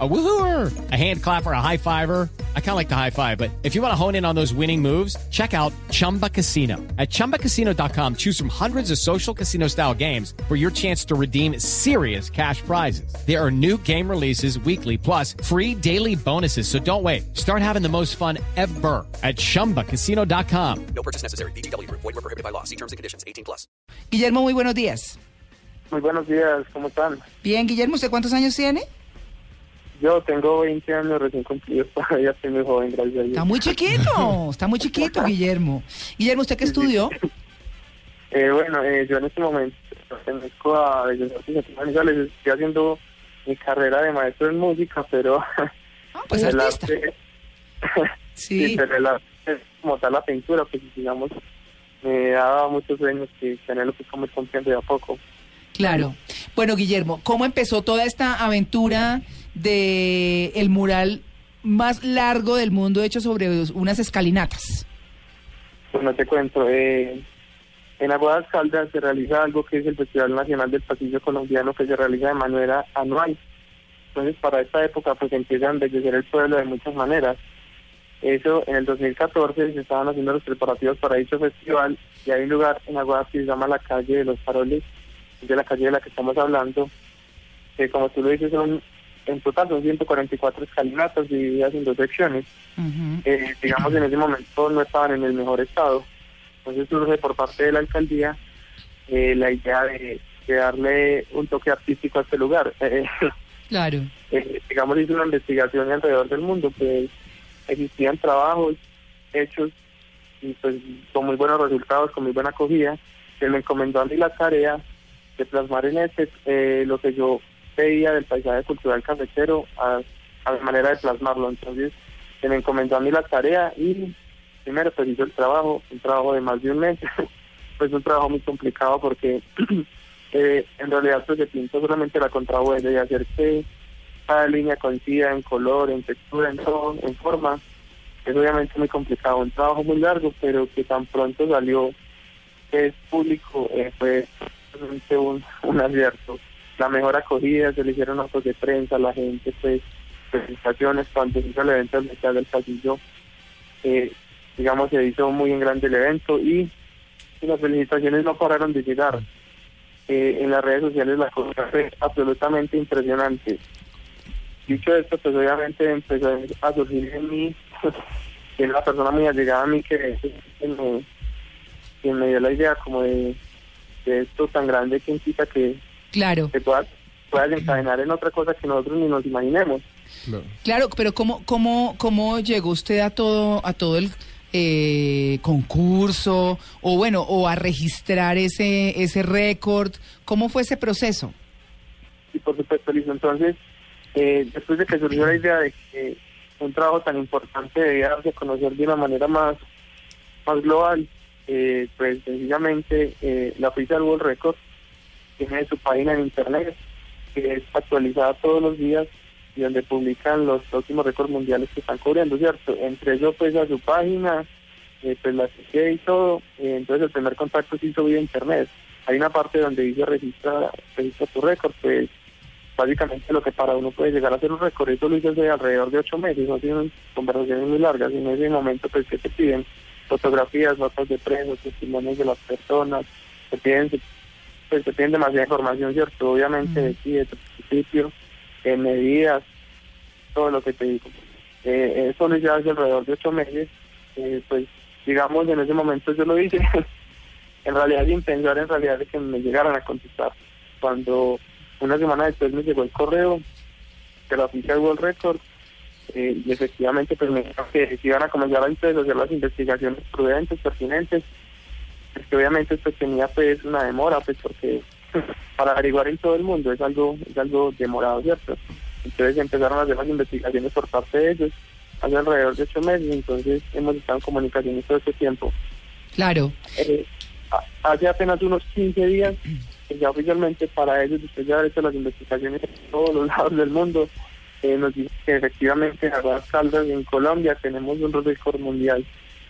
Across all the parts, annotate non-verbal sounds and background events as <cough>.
A woohooer, a hand clapper, a high fiver. I kind of like the high five, but if you want to hone in on those winning moves, check out Chumba Casino. At chumbacasino.com, choose from hundreds of social casino style games for your chance to redeem serious cash prizes. There are new game releases weekly, plus free daily bonuses. So don't wait. Start having the most fun ever at chumbacasino.com. No purchase necessary. BGW. Void were prohibited by law. See terms and conditions. 18 plus. Guillermo, muy buenos días. Muy buenos días, ¿cómo están? Bien, Guillermo, ¿usted cuántos años tiene? Yo tengo 20 años recién cumplidos, <laughs> todavía estoy muy joven, gracias a Dios. Está muy chiquito, está muy chiquito, <laughs> Guillermo. Guillermo, ¿usted qué estudió? Eh, bueno, eh, yo en este momento pertenezco a Bellas Artes Visuales, estoy haciendo mi carrera de maestro en música, pero <laughs> Ah, pues el artista. arte, Sí. sí, pero el arte como tal la pintura, pues digamos, me daba muchos sueños que tenerlo pues como ir cumpliendo de a poco. Claro. Bueno, Guillermo, ¿cómo empezó toda esta aventura de el mural más largo del mundo hecho sobre unas escalinatas? Pues no te cuento, eh, en Aguadas Caldas se realiza algo que es el Festival Nacional del Pasillo Colombiano que se realiza de manera anual. Entonces para esta época pues empieza a embellecer el pueblo de muchas maneras. Eso en el 2014 se estaban haciendo los preparativos para dicho festival y hay un lugar en Aguadas que se llama la calle de los faroles, de la calle de la que estamos hablando, que como tú lo dices son en total son 144 escalinatas divididas en dos secciones Ujú. eh, digamos en ese momento no estaban en el mejor estado. Entonces surge por parte de la alcaldía eh, la idea de, de darle un toque artístico a este lugar. <laughs> Eh, Claro. eh, digamos hizo una investigación alrededor del mundo, pues existían trabajos hechos y pues con muy buenos resultados, con muy buena acogida. Se me encomendó a mí la tarea de plasmar en este eh, lo que yo veía del paisaje cultural cafetero a, a la manera de plasmarlo. Entonces se me encomendó a mí la tarea y primero pues hizo el trabajo, un trabajo de más de un mes, <laughs> pues un trabajo muy complicado porque <clears throat> eh, en realidad pues se pintó solamente la contrahuella y hacer que cada línea coincida en color, en textura, en todo, en forma, es obviamente muy complicado, un trabajo muy largo, pero que tan pronto salió que es público, eh, fue un, <laughs> un acierto. La mejor acogida, se le hicieron notas de prensa, la gente, pues, presentaciones, cuando se hizo el evento del Mercado del Pasillo, eh, digamos, se hizo muy en grande el evento y, las felicitaciones no pararon de llegar. Eh, en las redes sociales la cosa fue absolutamente impresionante. Dicho esto, pues obviamente empezó a surgir en mí, <laughs> que la persona muy allegada a mí que, me, dio la idea como de, de esto tan grande que implica que, Claro. que pueda, pueda desencadenar en otra cosa que nosotros ni nos imaginemos. Claro, pero ¿cómo, cómo, cómo llegó usted a todo, a todo el eh, concurso o bueno, o a registrar ese, ese récord? ¿Cómo fue ese proceso? y por supuesto listo entonces eh, después de que surgió la idea de que un trabajo tan importante debía darse a conocer de una manera más más global eh, pues sencillamente eh, la Official World Records tiene su página en internet que es actualizada todos los días y donde publican los últimos récords mundiales que están cubriendo, ¿cierto? Entre ellos pues a su página, eh, pues la chequeé y todo, eh, entonces el primer contacto se hizo vía internet. Hay una parte donde dice registra, registra tu récord, pues básicamente lo que para uno puede llegar a hacer un récord, eso lo hice hace alrededor de ocho meses, no tienen conversaciones muy largas, y en ese momento pues que te piden fotografías, notas de prensa, testimonios de las personas, te piden, pues te piden demasiada información, ¿cierto? Obviamente de ti, de tu principio, eh, medidas, todo lo que te digo. Eh, eso lo hice hace alrededor de ocho meses, eh, pues digamos en ese momento yo lo hice, <laughs> en realidad sin pensar en realidad de que me llegaran a contestar. Cuando una semana después me llegó el correo de la oficina World Records eh, y efectivamente pues me dijeron que se iban a comenzar a hacer las investigaciones prudentes, pertinentes, es que obviamente pues tenía pues una demora pues porque <laughs> para averiguar en todo el mundo es algo es algo demorado, ¿cierto? Entonces empezaron a hacer las investigaciones por parte de ellos hace alrededor de ocho meses, entonces hemos estado en comunicaciones todo este tiempo. Claro. Eh, hace apenas unos 15 días, que ya oficialmente para ellos, después de haber hecho las investigaciones en todos los <laughs> lados del mundo, eh, nos dicen que efectivamente en Aguas Caldas, en Colombia, tenemos un récord mundial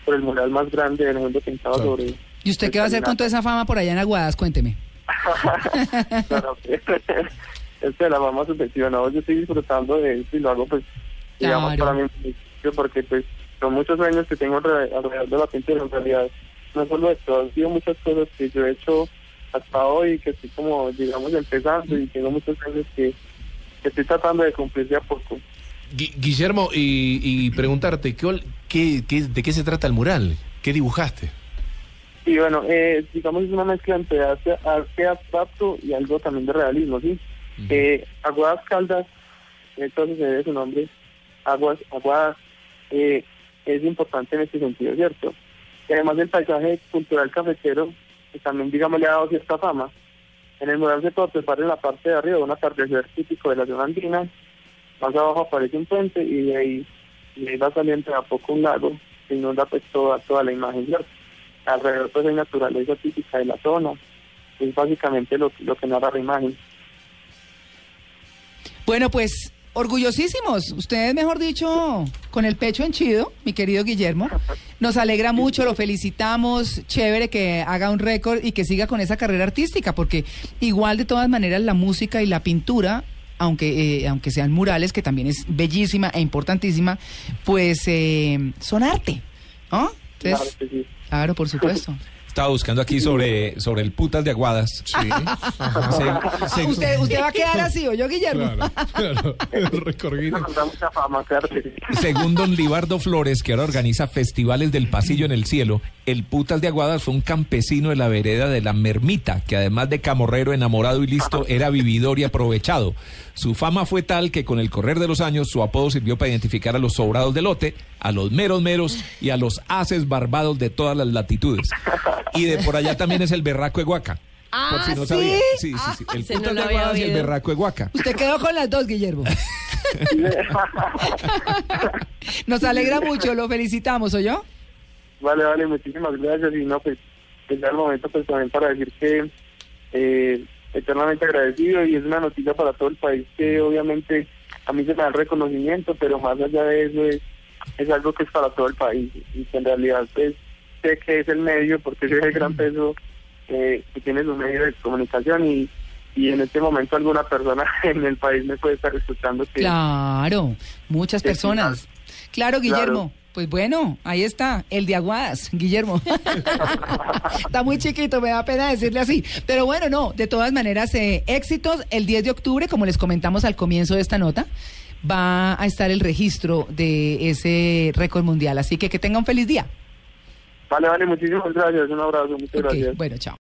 por el mural más grande del mundo pintado Claro. sobre, ¿Y usted qué va a hacer con toda esa fama por allá en Aguadas? Cuénteme. <laughs> claro, <laughs> <laughs> este, la fama subjetiva, no, yo estoy disfrutando de eso y lo hago pues, digamos, Claro. para mí, porque pues son muchos años que tengo alre- alrededor de la pintura, en realidad no solo esto, han sido muchas cosas que yo he hecho hasta hoy, que estoy como, digamos, empezando y tengo muchos años que, que estoy tratando de cumplir de a poco. Gui- Guillermo, y, y preguntarte, ¿qué, ol- qué, qué- de qué se trata el mural? ¿Qué dibujaste? Y bueno, eh, digamos es una mezcla entre arte, arte abstracto y algo también de realismo, ¿sí? Eh, Aguadas Caldas, entonces se debe su nombre, Aguas, Aguadas, eh, es importante en este sentido, ¿cierto? Y además el paisaje cultural cafetero, que también, digamos, le ha dado cierta fama. En el mural se puede observar en la parte de arriba un atardecer típico de la zona andina, más abajo aparece un puente y de ahí, y de ahí va saliendo a poco un lago que inunda pues toda, toda la imagen, ¿cierto? Alrededor pues hay naturaleza típica de la zona, es básicamente lo, lo que narra la imagen. Bueno, pues orgullosísimos. Ustedes, mejor dicho, con el pecho henchido, mi querido Guillermo. Nos alegra mucho, lo felicitamos. Chévere que haga un récord y que siga con esa carrera artística, porque igual de todas maneras la música y la pintura. Aunque, eh, aunque sean murales, que también es bellísima e importantísima, pues eh, son arte, ¿no? Claro Entonces, que sí. claro, por <laughs> supuesto. Estaba buscando aquí sobre, sobre el putas de Aguadas. Sí. Se- se- <laughs> Usted, usted va a quedar así, ¿o yo, Guillermo? claro. Claro. <laughs> Según don Libardo Flores, que ahora organiza festivales del pasillo en el cielo, el putas de Aguadas fue un campesino de la vereda de la Mermita, que además de camorrero enamorado y listo, era vividor y aprovechado. Su fama fue tal que con el correr de los años su apodo sirvió para identificar a los sobrados de lote, a los meros meros y a los haces barbados de todas las latitudes. Y de por allá también es el berraco de Guaca. por si Ah, no ¿sí? sabía. Sí, sí, sí. El no putas lo de Aguadas y el berraco de Guaca. Usted quedó con las dos, Guillermo. <laughs> Nos alegra mucho, lo felicitamos, ¿o yo? Vale, vale, muchísimas gracias. Y no, pues, es el momento pues también para decir que eh, eternamente agradecido y es una noticia para todo el país que obviamente a mí se me da el reconocimiento, pero más allá de eso es, es algo que es para todo el país y que en realidad pues sé que es el medio porque ese es el gran peso eh, que tiene su medio de comunicación y, y en este momento alguna persona <laughs> en el país me puede estar escuchando que Claro, muchas personas. Claro, Guillermo. Claro. Pues bueno, ahí está, el de Aguadas, <laughs> Guillermo. <laughs> está muy chiquito, me da pena decirle así. Pero bueno, no, de todas maneras, eh, éxitos. El 10 de octubre, como les comentamos al comienzo de esta nota, va a estar el registro de ese récord mundial. Así que que tenga un feliz día. Vale, vale, muchísimas gracias. Un abrazo, muchas gracias. bueno, chao.